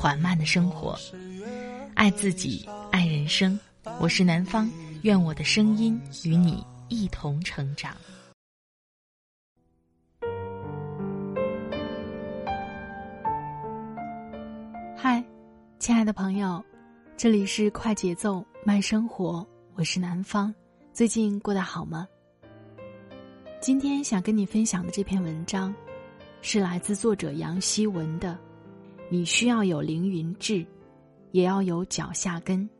缓慢的生活，爱自己，爱人生。我是南方，愿我的声音与你一同成长。嗨，亲爱的朋友，这里是快节奏慢生活，我是南方。最近过得好吗？今天想跟你分享的这篇文章，是来自作者杨希文的。你需要有凌云志，也要有脚下根。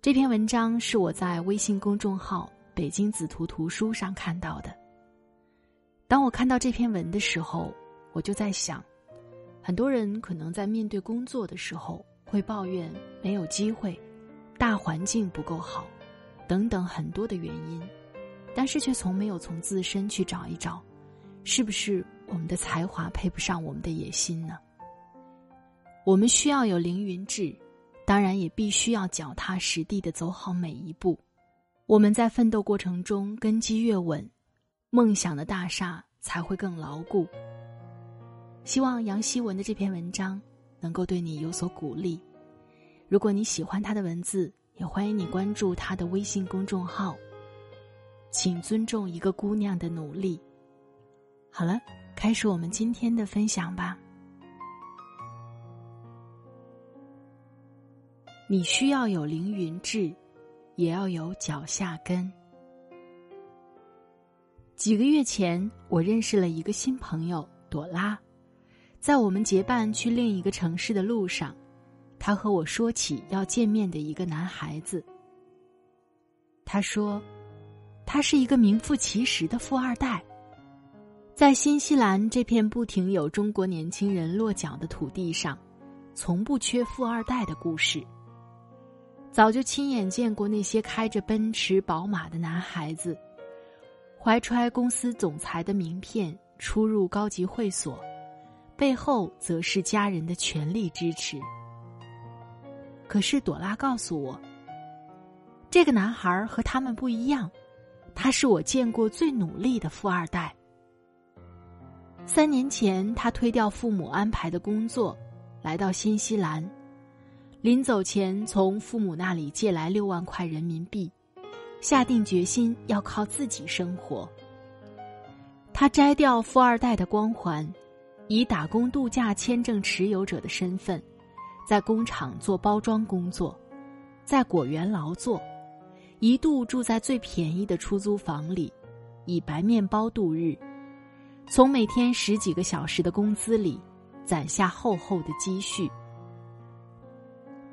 这篇文章是我在微信公众号“北京紫图图书”上看到的。当我看到这篇文的时候，我就在想，很多人可能在面对工作的时候会抱怨没有机会、大环境不够好等等很多的原因，但是却从没有从自身去找一找，是不是我们的才华配不上我们的野心呢？我们需要有凌云志，当然也必须要脚踏实地的走好每一步。我们在奋斗过程中根基越稳，梦想的大厦才会更牢固。希望杨希文的这篇文章能够对你有所鼓励。如果你喜欢他的文字，也欢迎你关注他的微信公众号。请尊重一个姑娘的努力。好了，开始我们今天的分享吧。你需要有凌云志，也要有脚下根。几个月前，我认识了一个新朋友朵拉，在我们结伴去另一个城市的路上，他和我说起要见面的一个男孩子。他说，他是一个名副其实的富二代，在新西兰这片不停有中国年轻人落脚的土地上，从不缺富二代的故事。早就亲眼见过那些开着奔驰、宝马的男孩子，怀揣公司总裁的名片出入高级会所，背后则是家人的全力支持。可是朵拉告诉我，这个男孩和他们不一样，他是我见过最努力的富二代。三年前，他推掉父母安排的工作，来到新西兰。临走前，从父母那里借来六万块人民币，下定决心要靠自己生活。他摘掉富二代的光环，以打工度假签证持有者的身份，在工厂做包装工作，在果园劳作，一度住在最便宜的出租房里，以白面包度日，从每天十几个小时的工资里，攒下厚厚的积蓄。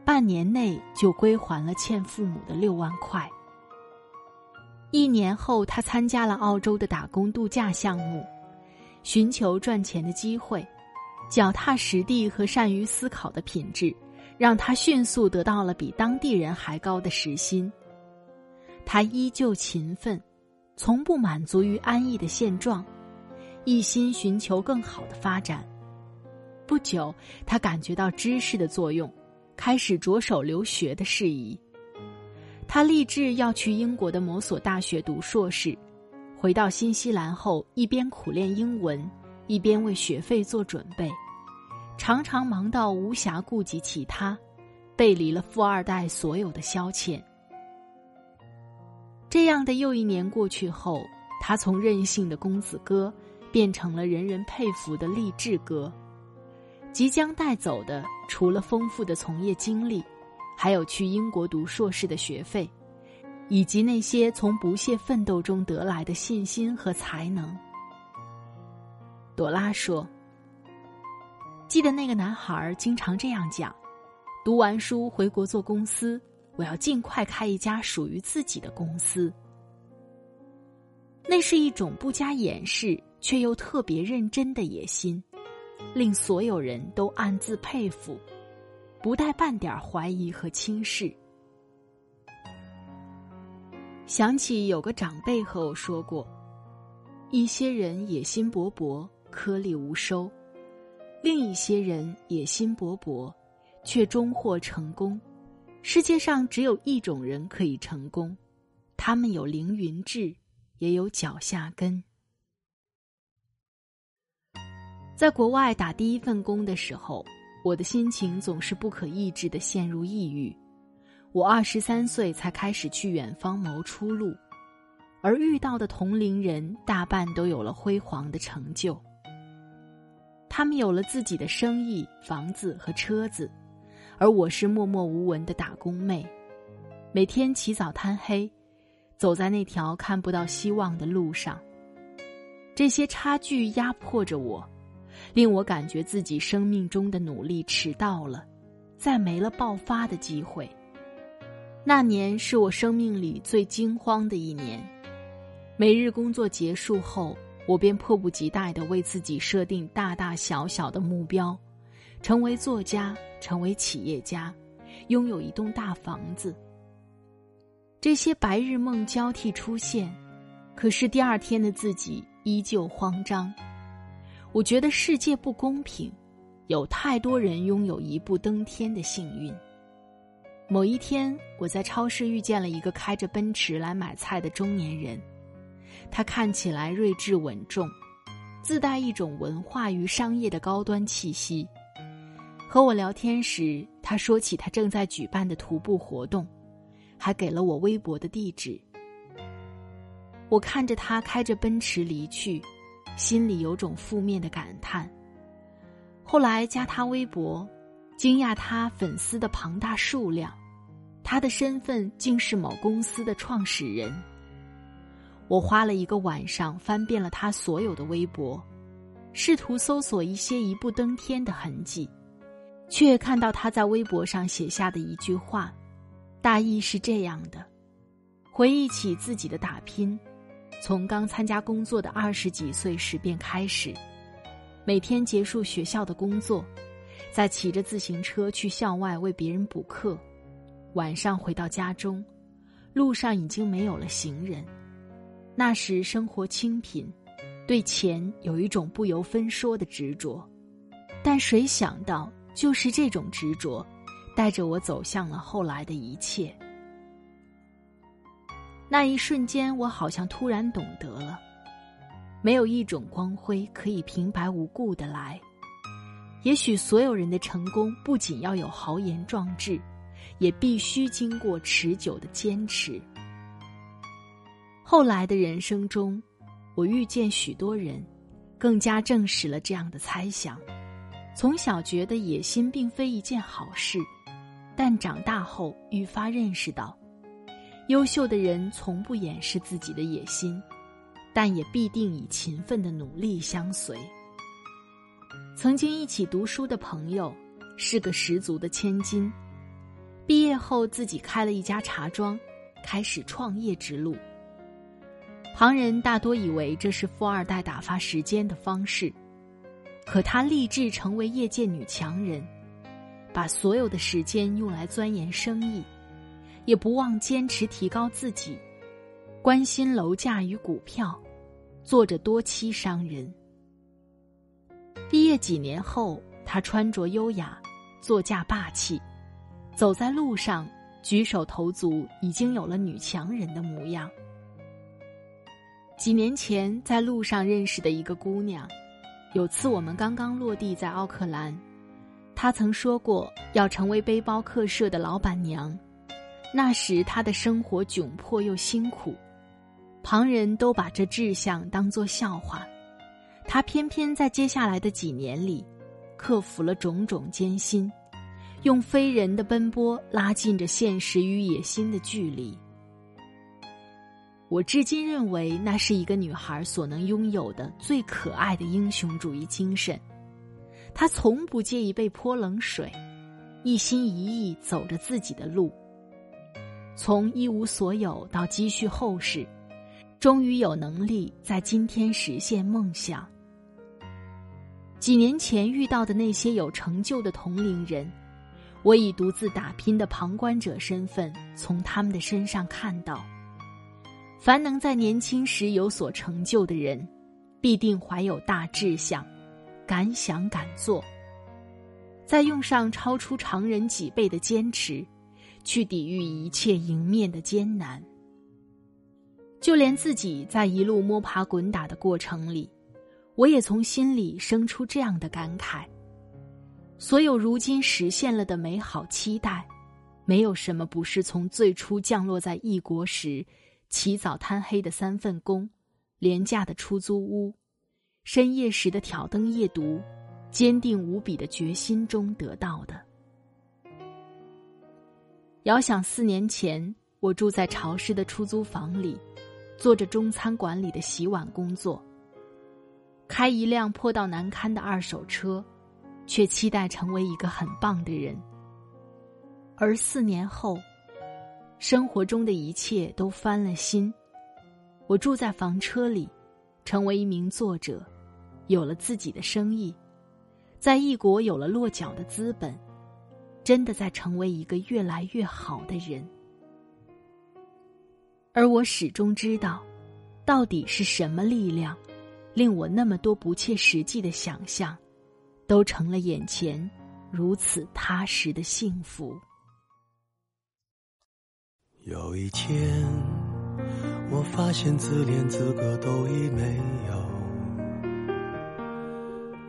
半年内就归还了欠父母的六万块。一年后，他参加了澳洲的打工度假项目，寻求赚钱的机会，脚踏实地和善于思考的品质，让他迅速得到了比当地人还高的时薪。他依旧勤奋，从不满足于安逸的现状，一心寻求更好的发展。不久，他感觉到知识的作用。开始着手留学的事宜。他立志要去英国的某所大学读硕士。回到新西兰后，一边苦练英文，一边为学费做准备，常常忙到无暇顾及其他，背离了富二代所有的消遣。这样的又一年过去后，他从任性的公子哥变成了人人佩服的励志哥。即将带走的，除了丰富的从业经历，还有去英国读硕士的学费，以及那些从不懈奋斗中得来的信心和才能。朵拉说：“记得那个男孩经常这样讲，读完书回国做公司，我要尽快开一家属于自己的公司。那是一种不加掩饰却又特别认真的野心。”令所有人都暗自佩服，不带半点怀疑和轻视。想起有个长辈和我说过，一些人野心勃勃，颗粒无收；另一些人野心勃勃，却终获成功。世界上只有一种人可以成功，他们有凌云志，也有脚下根。在国外打第一份工的时候，我的心情总是不可抑制的陷入抑郁。我二十三岁才开始去远方谋出路，而遇到的同龄人大半都有了辉煌的成就。他们有了自己的生意、房子和车子，而我是默默无闻的打工妹，每天起早贪黑，走在那条看不到希望的路上。这些差距压迫着我。令我感觉自己生命中的努力迟到了，再没了爆发的机会。那年是我生命里最惊慌的一年。每日工作结束后，我便迫不及待的为自己设定大大小小的目标：成为作家，成为企业家，拥有一栋大房子。这些白日梦交替出现，可是第二天的自己依旧慌张。我觉得世界不公平，有太多人拥有一步登天的幸运。某一天，我在超市遇见了一个开着奔驰来买菜的中年人，他看起来睿智稳重，自带一种文化与商业的高端气息。和我聊天时，他说起他正在举办的徒步活动，还给了我微博的地址。我看着他开着奔驰离去。心里有种负面的感叹。后来加他微博，惊讶他粉丝的庞大数量，他的身份竟是某公司的创始人。我花了一个晚上翻遍了他所有的微博，试图搜索一些一步登天的痕迹，却看到他在微博上写下的一句话，大意是这样的：回忆起自己的打拼。从刚参加工作的二十几岁时便开始，每天结束学校的工作，再骑着自行车去校外为别人补课，晚上回到家中，路上已经没有了行人。那时生活清贫，对钱有一种不由分说的执着，但谁想到就是这种执着，带着我走向了后来的一切。那一瞬间，我好像突然懂得了，没有一种光辉可以平白无故的来。也许所有人的成功不仅要有豪言壮志，也必须经过持久的坚持。后来的人生中，我遇见许多人，更加证实了这样的猜想。从小觉得野心并非一件好事，但长大后愈发认识到。优秀的人从不掩饰自己的野心，但也必定以勤奋的努力相随。曾经一起读书的朋友是个十足的千金，毕业后自己开了一家茶庄，开始创业之路。旁人大多以为这是富二代打发时间的方式，可他立志成为业界女强人，把所有的时间用来钻研生意。也不忘坚持提高自己，关心楼价与股票，做着多期商人。毕业几年后，他穿着优雅，座驾霸气，走在路上举手投足已经有了女强人的模样。几年前在路上认识的一个姑娘，有次我们刚刚落地在奥克兰，她曾说过要成为背包客舍的老板娘。那时他的生活窘迫又辛苦，旁人都把这志向当作笑话，他偏偏在接下来的几年里，克服了种种艰辛，用非人的奔波拉近着现实与野心的距离。我至今认为那是一个女孩所能拥有的最可爱的英雄主义精神，她从不介意被泼冷水，一心一意走着自己的路。从一无所有到积蓄厚实，终于有能力在今天实现梦想。几年前遇到的那些有成就的同龄人，我以独自打拼的旁观者身份，从他们的身上看到：凡能在年轻时有所成就的人，必定怀有大志向，敢想敢做。再用上超出常人几倍的坚持，去抵御一切迎面的艰难。就连自己在一路摸爬滚打的过程里，我也从心里生出这样的感慨：所有如今实现了的美好期待，没有什么不是从最初降落在异国时，起早贪黑的三份工，廉价的出租屋，深夜时的挑灯夜读，坚定无比的决心中得到的。遥想四年前，我住在潮湿的出租房里。做着中餐馆里的洗碗工作，开一辆破到难堪的二手车，却期待成为一个很棒的人。而四年后，生活中的一切都翻了新。我住在房车里，成为一名作者，有了自己的生意，在异国有了落脚的资本，真的在成为一个越来越好的人。而我始终知道，到底是什么力量，令我那么多不切实际的想象，都成了眼前如此踏实的幸福。有一天，我发现自怜资格都已没有，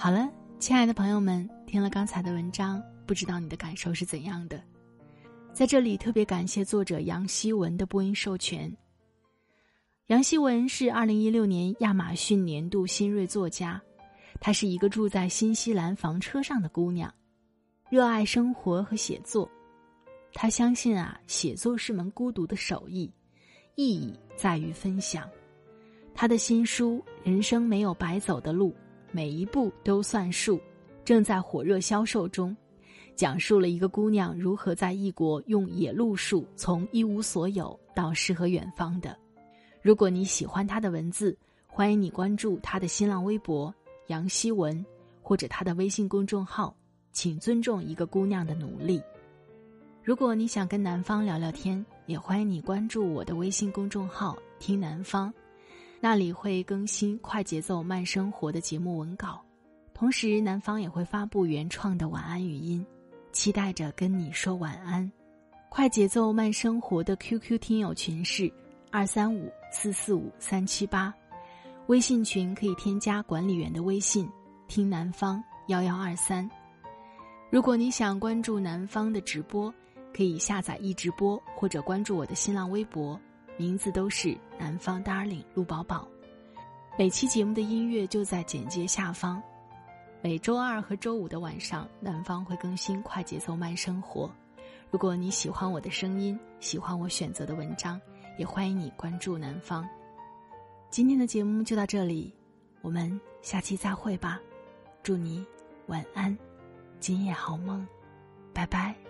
好了，亲爱的朋友们，听了刚才的文章，不知道你的感受是怎样的？在这里特别感谢作者杨希文的播音授权。杨希文是二零一六年亚马逊年度新锐作家，她是一个住在新西兰房车上的姑娘，热爱生活和写作。她相信啊，写作是门孤独的手艺，意义在于分享。她的新书《人生没有白走的路，每一步都算数》，正在火热销售中，讲述了一个姑娘如何在异国用野路数从一无所有到诗和远方的。如果你喜欢他的文字，欢迎你关注他的新浪微博杨希文，或者他的微信公众号，请尊重一个姑娘的努力。如果你想跟南方聊聊天，也欢迎你关注我的微信公众号听南方，那里会更新快节奏慢生活的节目文稿，同时南方也会发布原创的晚安语音，期待着跟你说晚安。快节奏慢生活的 QQ 听友群是。二三五四四五三七八，微信群可以添加管理员的微信“听南方幺幺二三”。如果你想关注南方的直播，可以下载易直播或者关注我的新浪微博，名字都是南方 darling 陆宝宝。每期节目的音乐就在简介下方。每周二和周五的晚上，南方会更新快节奏慢生活。如果你喜欢我的声音，喜欢我选择的文章。也欢迎你关注南方。今天的节目就到这里，我们下期再会吧。祝你晚安，今夜好梦，拜拜。